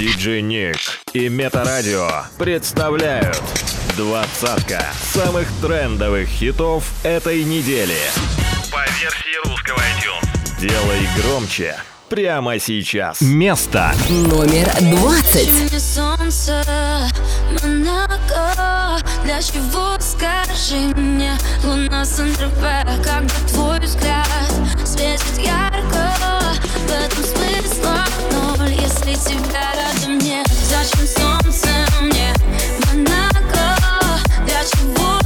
Диджей Ник и Метарадио представляют двадцатка самых трендовых хитов этой недели. По версии русского iTunes. Делай громче прямо сейчас. Место номер двадцать. Для чего, скажи мне Луна Сент-Тропе Когда твой взгляд светит ярко В этом смысла Зачем солнце мне. Монако Для чего,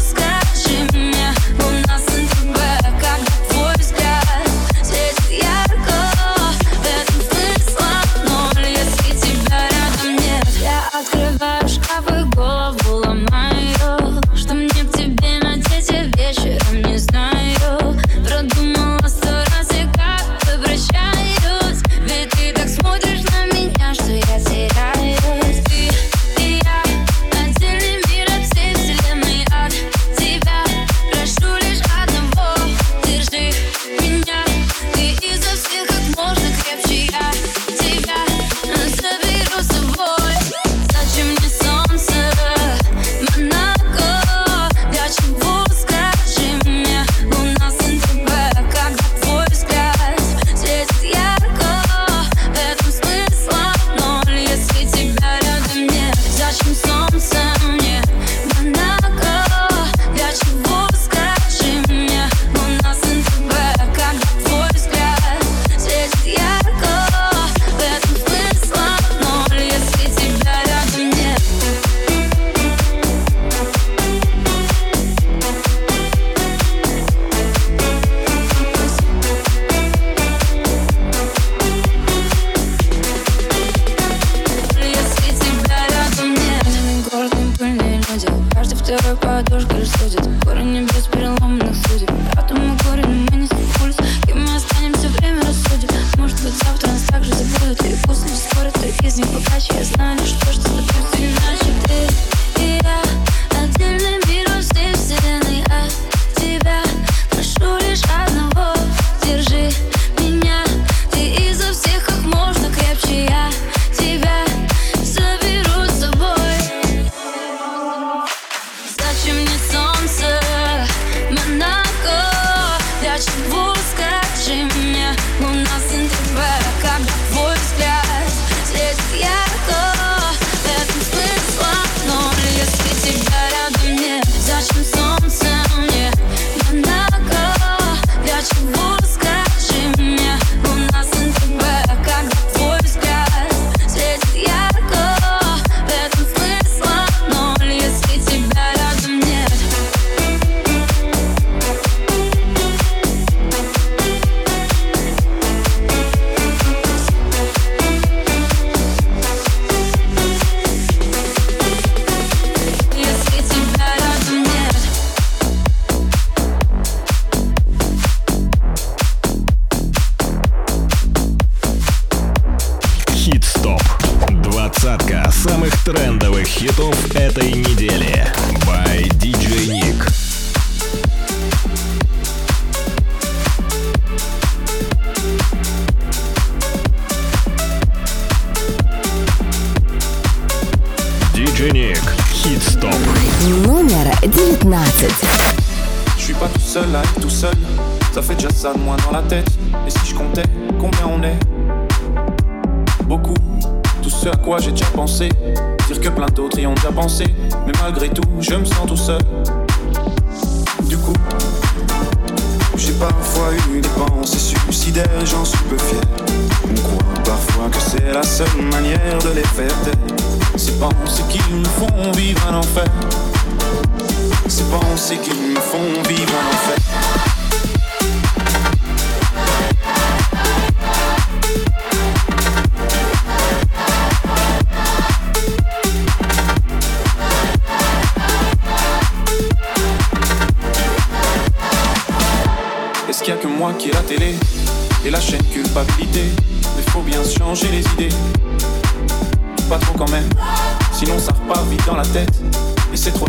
Номер девятнадцать. Je suis pas tout seul à être tout seul. Ça fait déjà ça de moins dans la tête. Et si je comptais, combien on est Beaucoup. Tout ce à quoi j'ai déjà pensé. Dire que plein d'autres y ont déjà pensé. Mais malgré tout, je me sens tout seul. Du coup, j'ai parfois eu des pensées suicidaires et j'en suis peu fier. On croit parfois que c'est la seule manière de les faire taire. Ces pensées qui nous font vivre un enfer. Ces pensées qui me font vivre un enfer. Est-ce qu'il y a que moi qui ai la télé et la chaîne culpabilité? Mais faut bien changer les idées. Pas trop quand même, sinon ça repart vite dans la tête.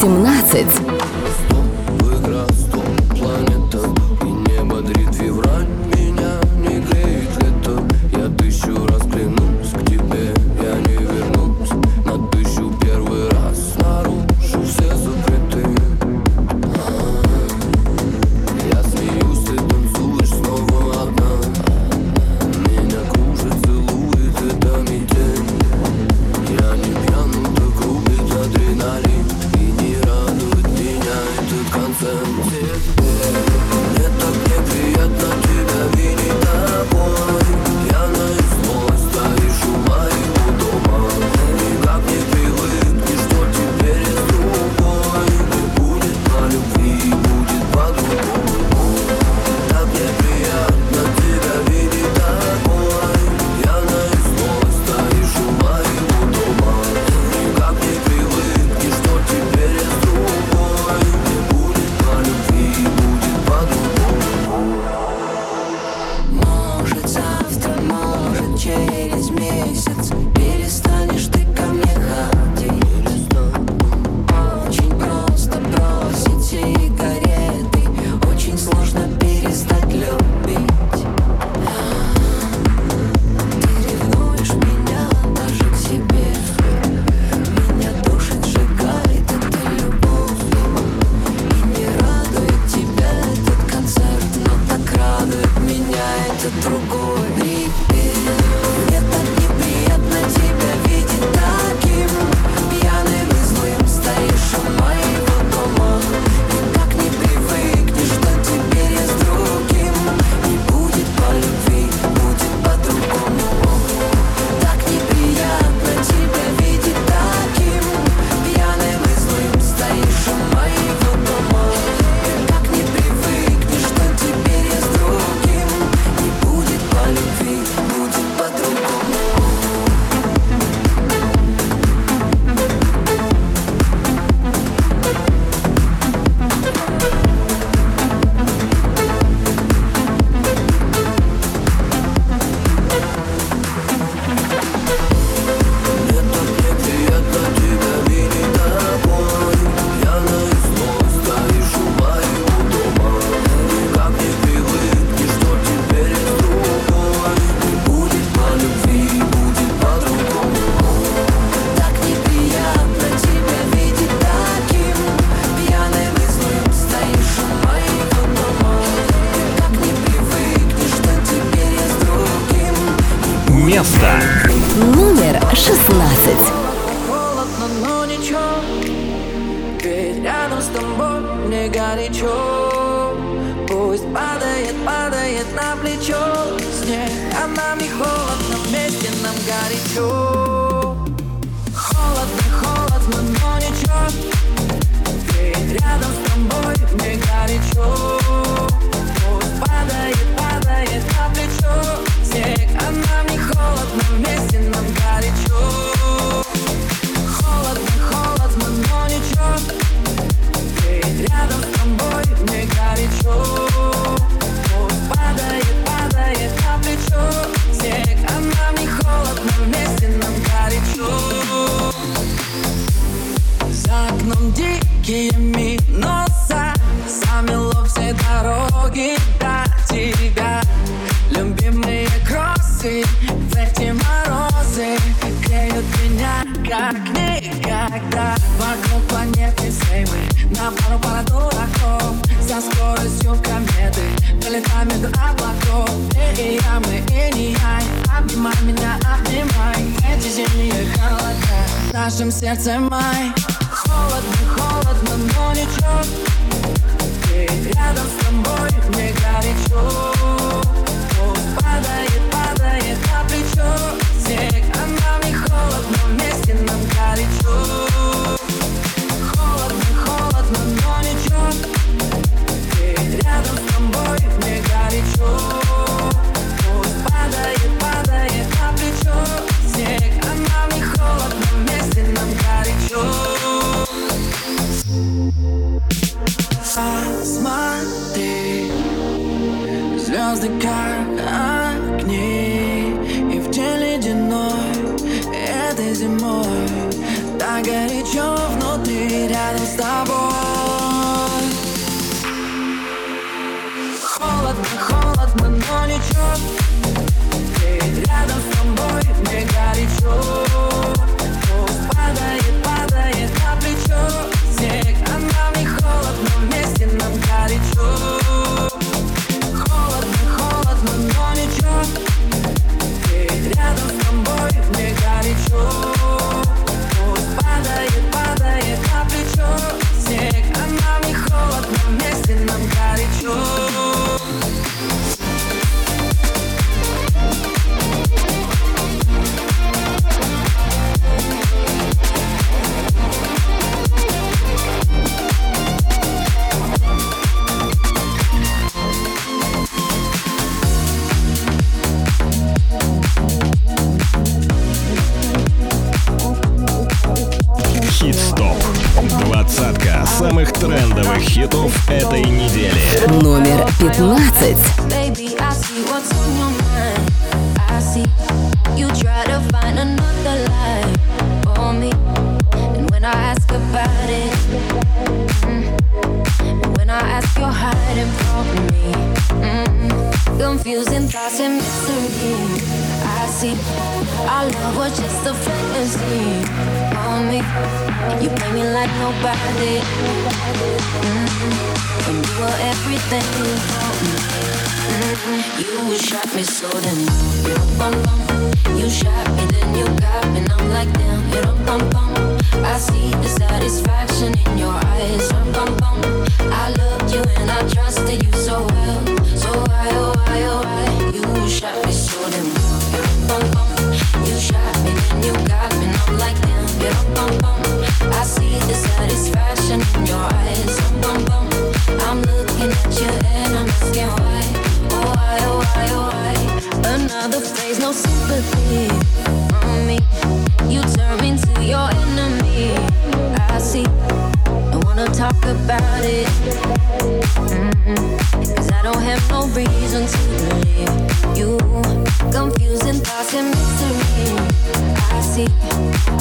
17. яркими носа Замело все дороги до тебя Любимые кроссы в эти морозы Греют меня как никогда. Вокруг планеты сеймы На пару пара дураков За скоростью кометы Пролетаем между облаков. Ты и я, мы и не я Обнимай меня, обнимай. Эти зимние холода нашим сердцем май холодно, холодно, но ничего. Ведь рядом с тобой мне горячо. Падает, падает на плечо. Снег, а нам не холодно, вместе нам горячо. звезды как огни И в теле ледяной этой зимой Так горячо внутри рядом с тобой. Холодно, холодно, но ничего ты рядом с тобой мне горячо. golden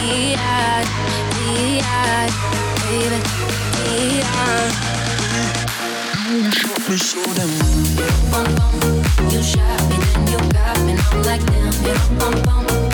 Dion, baby, You shot me you shot me, then you got me. I'm like damn, you bum bum.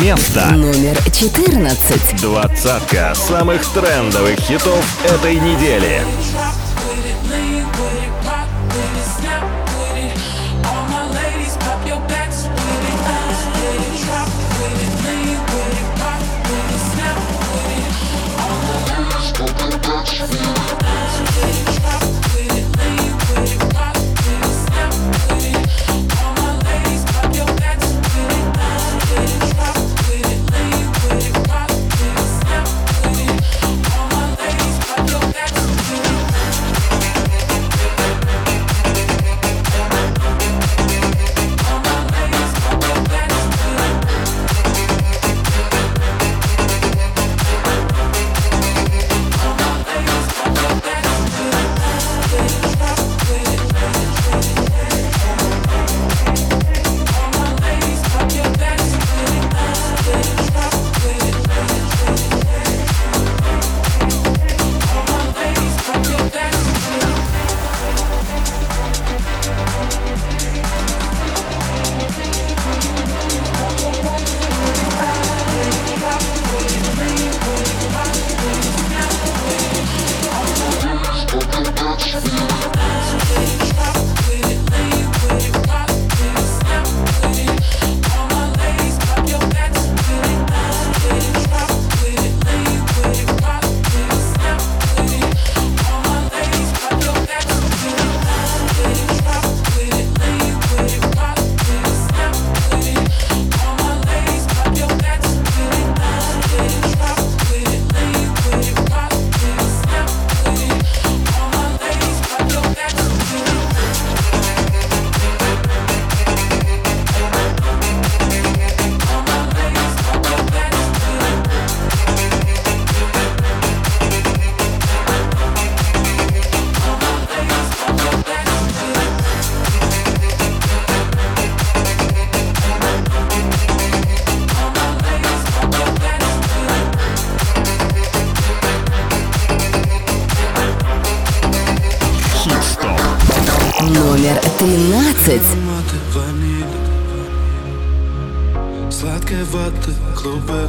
место. Номер 14. Двадцатка самых трендовых хитов этой недели. 12. Сладкой воды клубы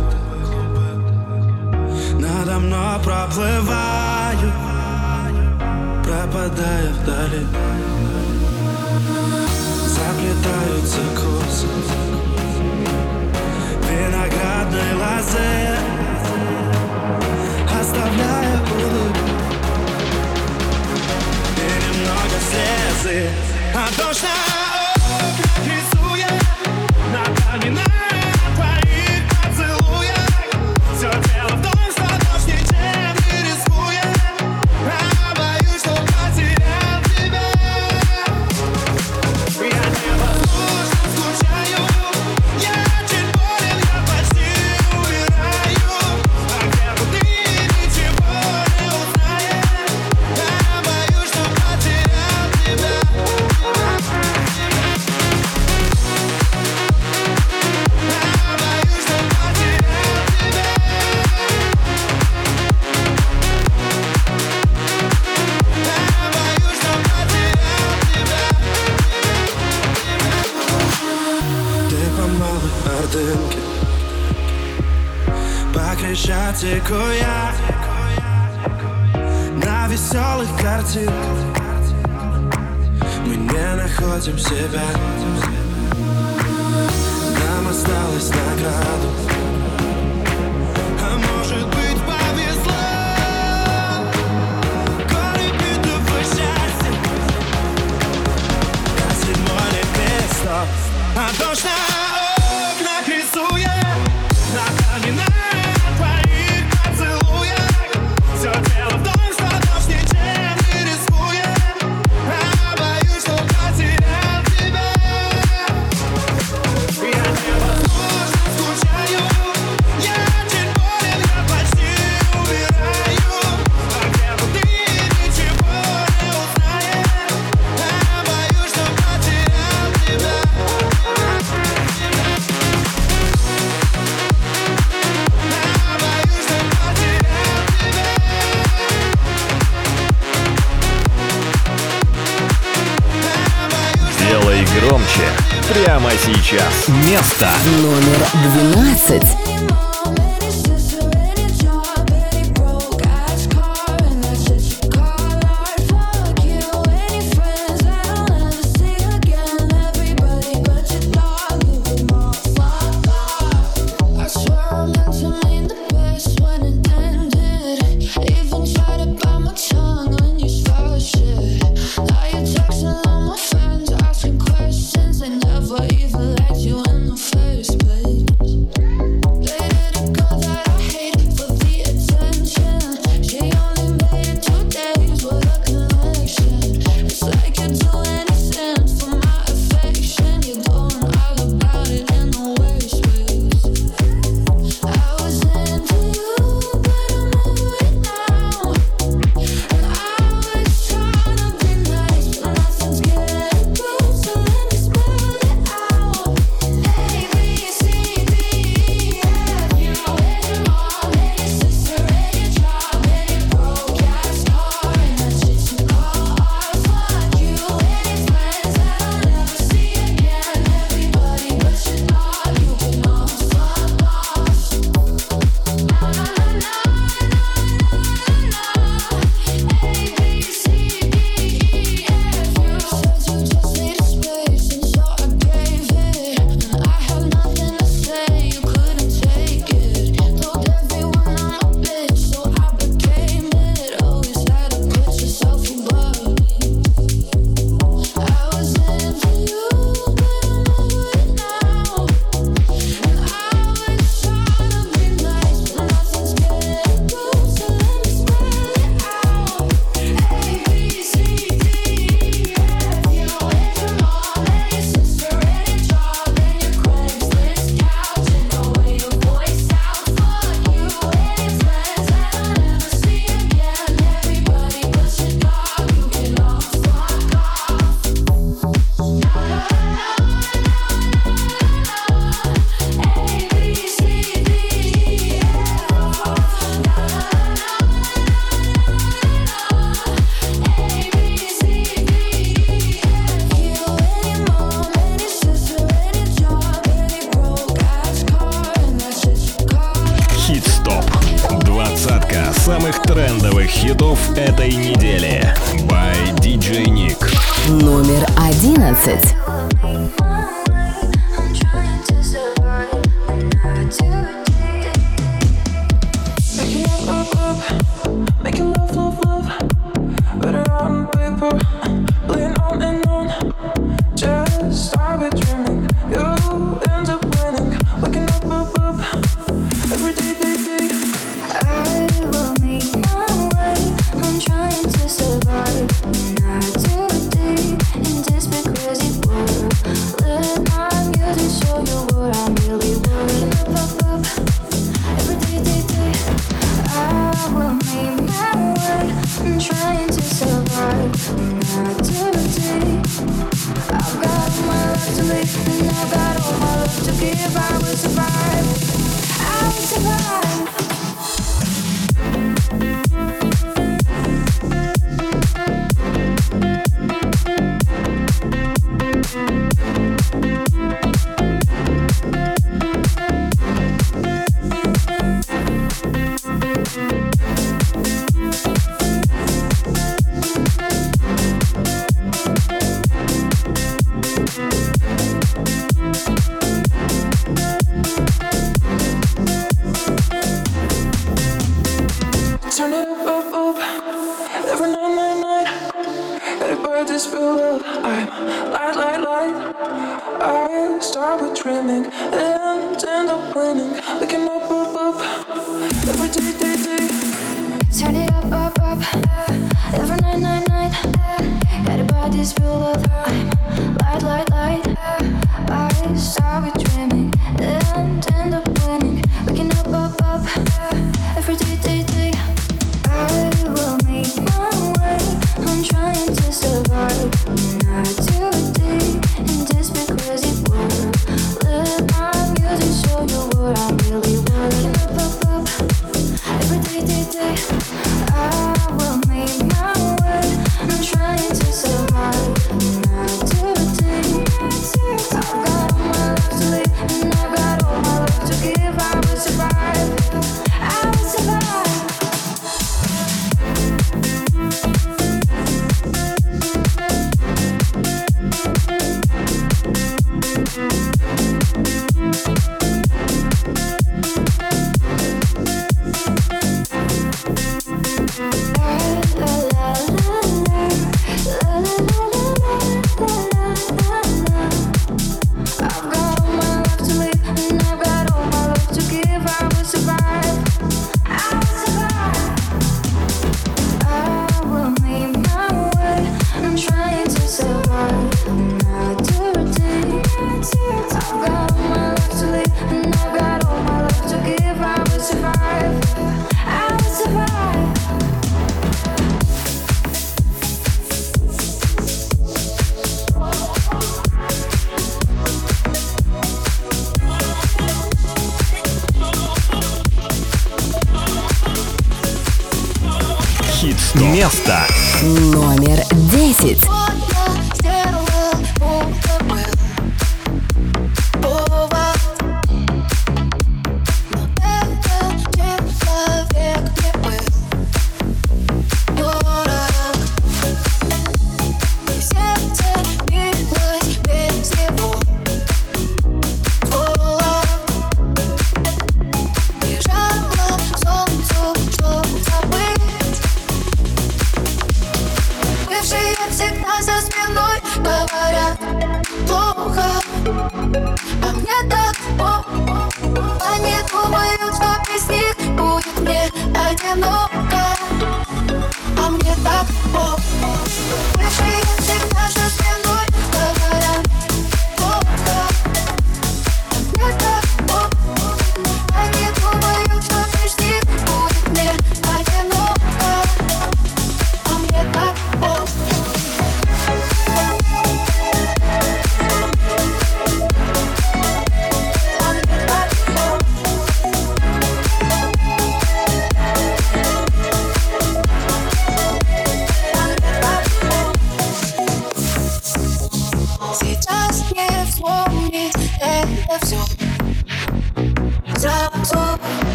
находим себя. Нам осталось на градус А может быть повезло? Горе битого счастья А седьмое небесно А дождь сейчас. Место номер 12. 11.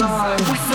alive.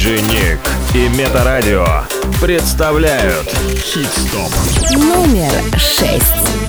Диджей Ник и Метарадио представляют Хит-стоп. Номер шесть.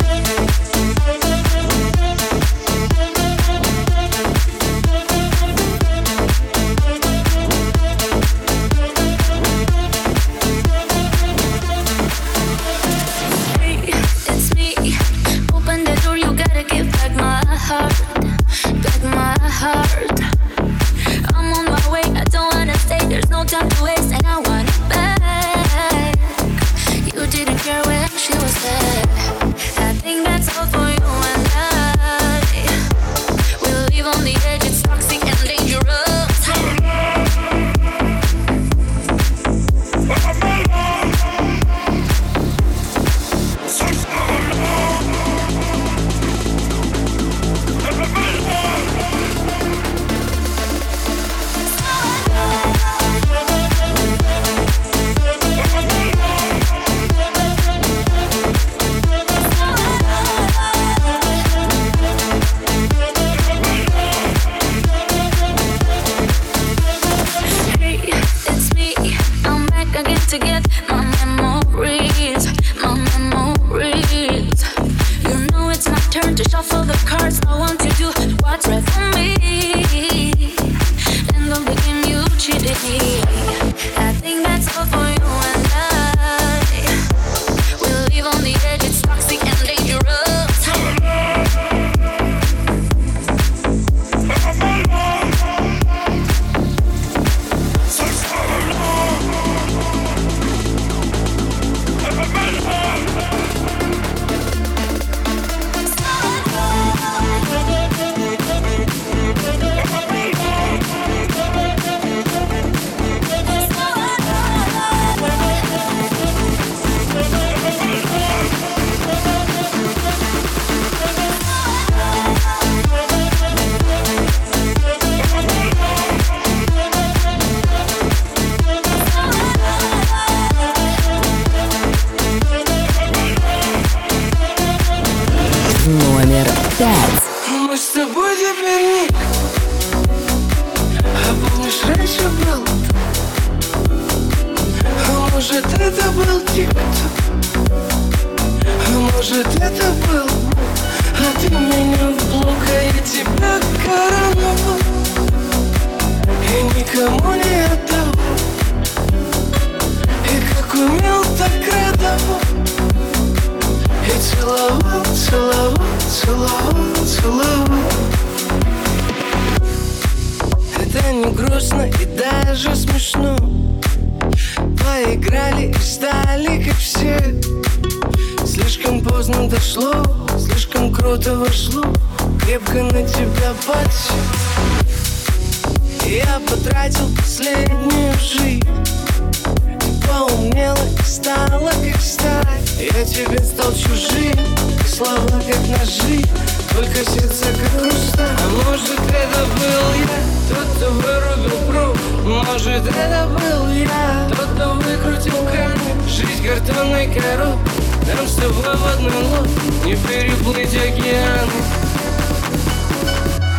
водный лод Не переплыть океан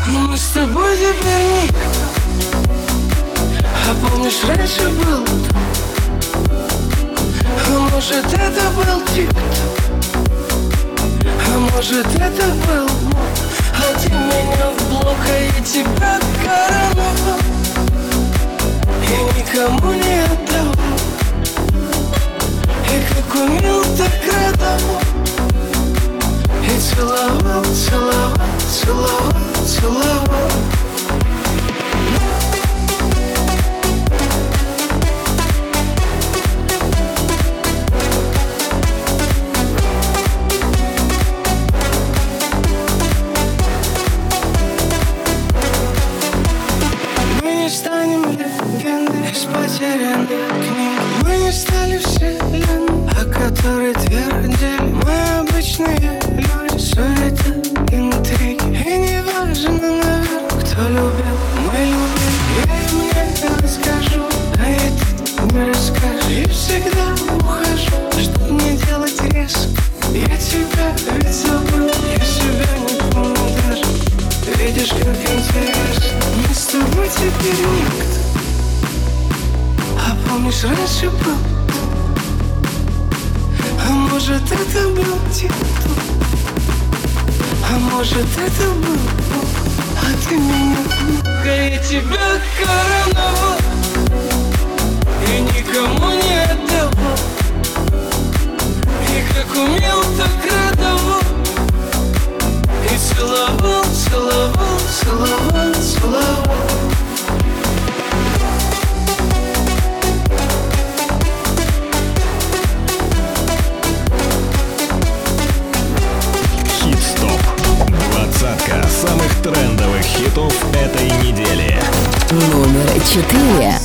Мы с тобой теперь не. А помнишь, раньше был А может, это был тикт А может, это был мод А ты меня в блок, а я тебя короновал И никому не отдавал. И как умел, так рядом И целовал, целовал, целовал, целовал. вердикт А помнишь, раньше был А может, это был Титу А может, это был Бог А ты меня Да я тебя короновал. И никому не отдавал. И как умел, так радовал. И целовал, целовал, целовал, целовал. 4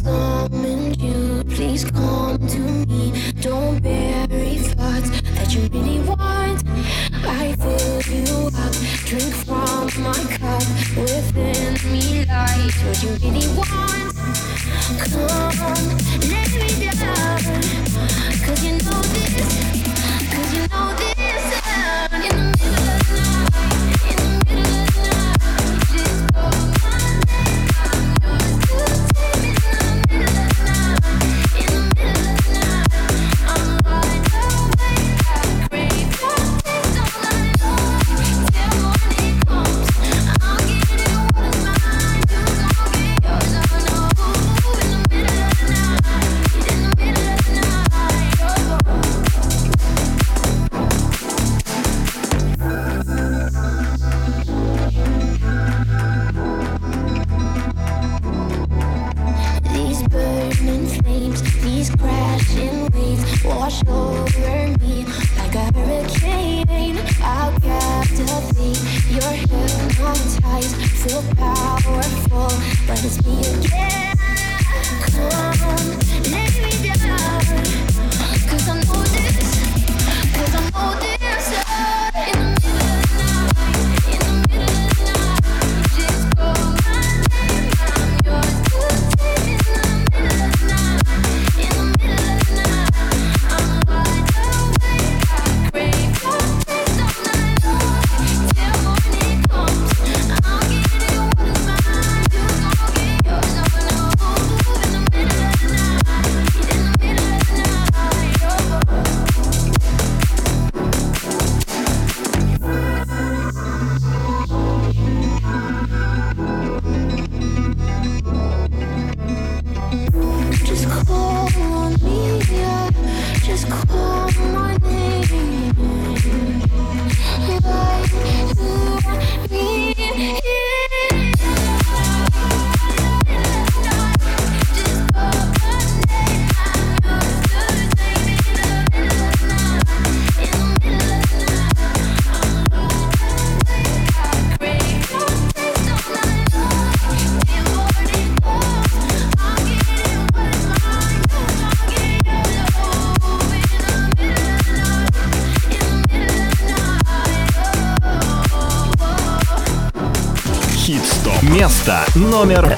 номер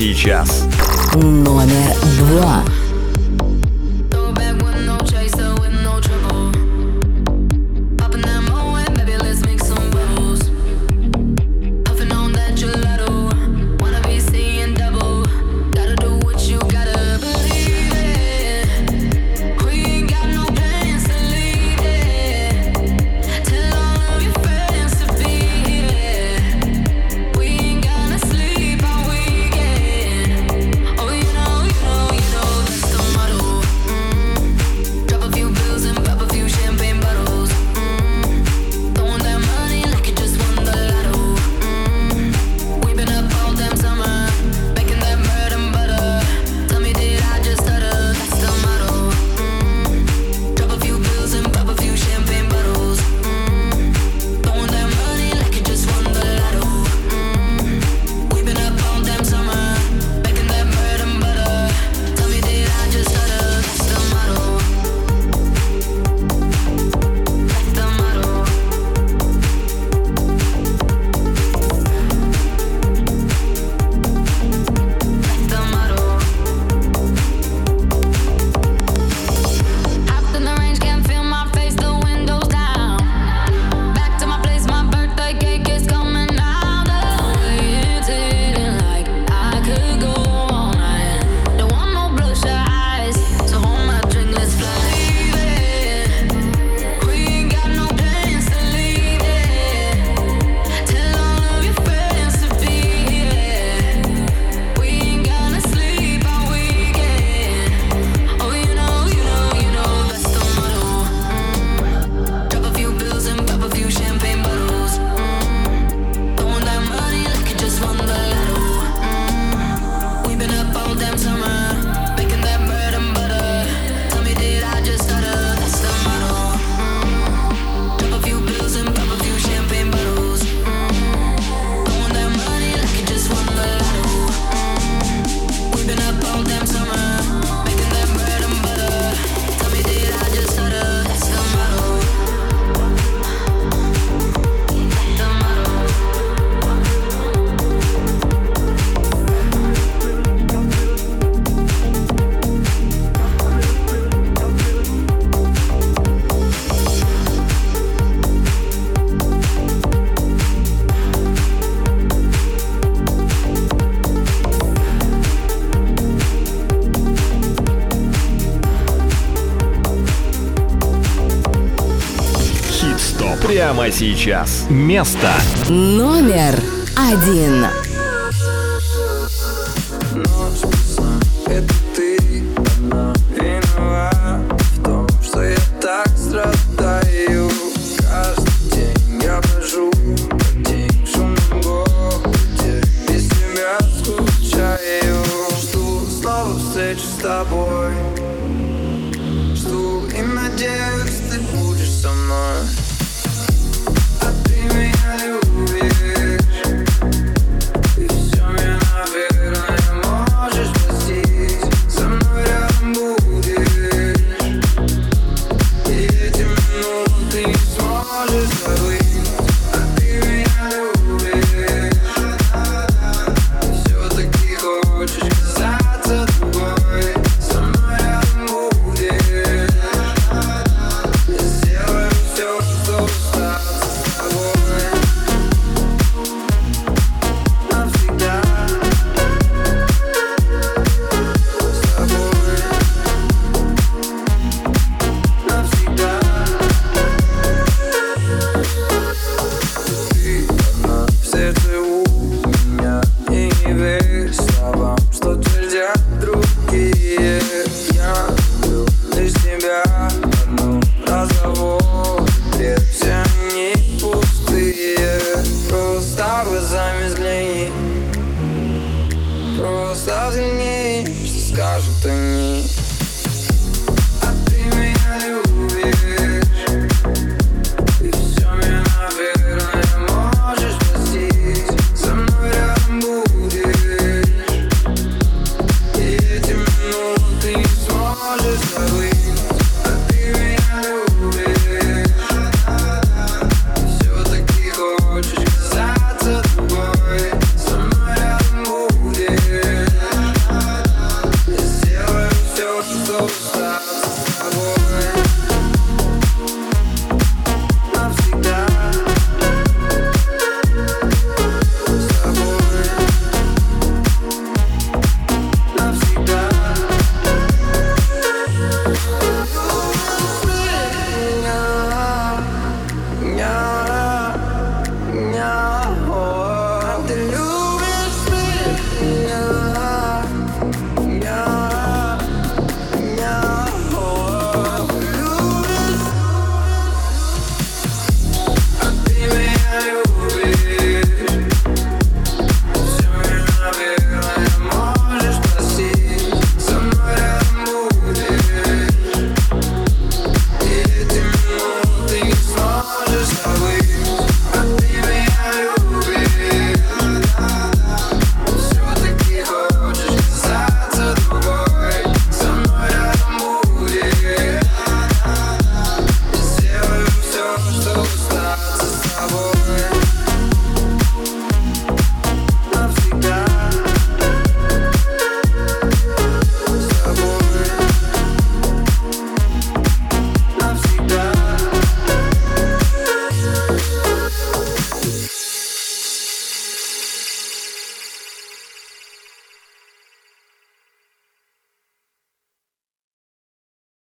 Сейчас. Номер два. Прямо сейчас. Место Номер один.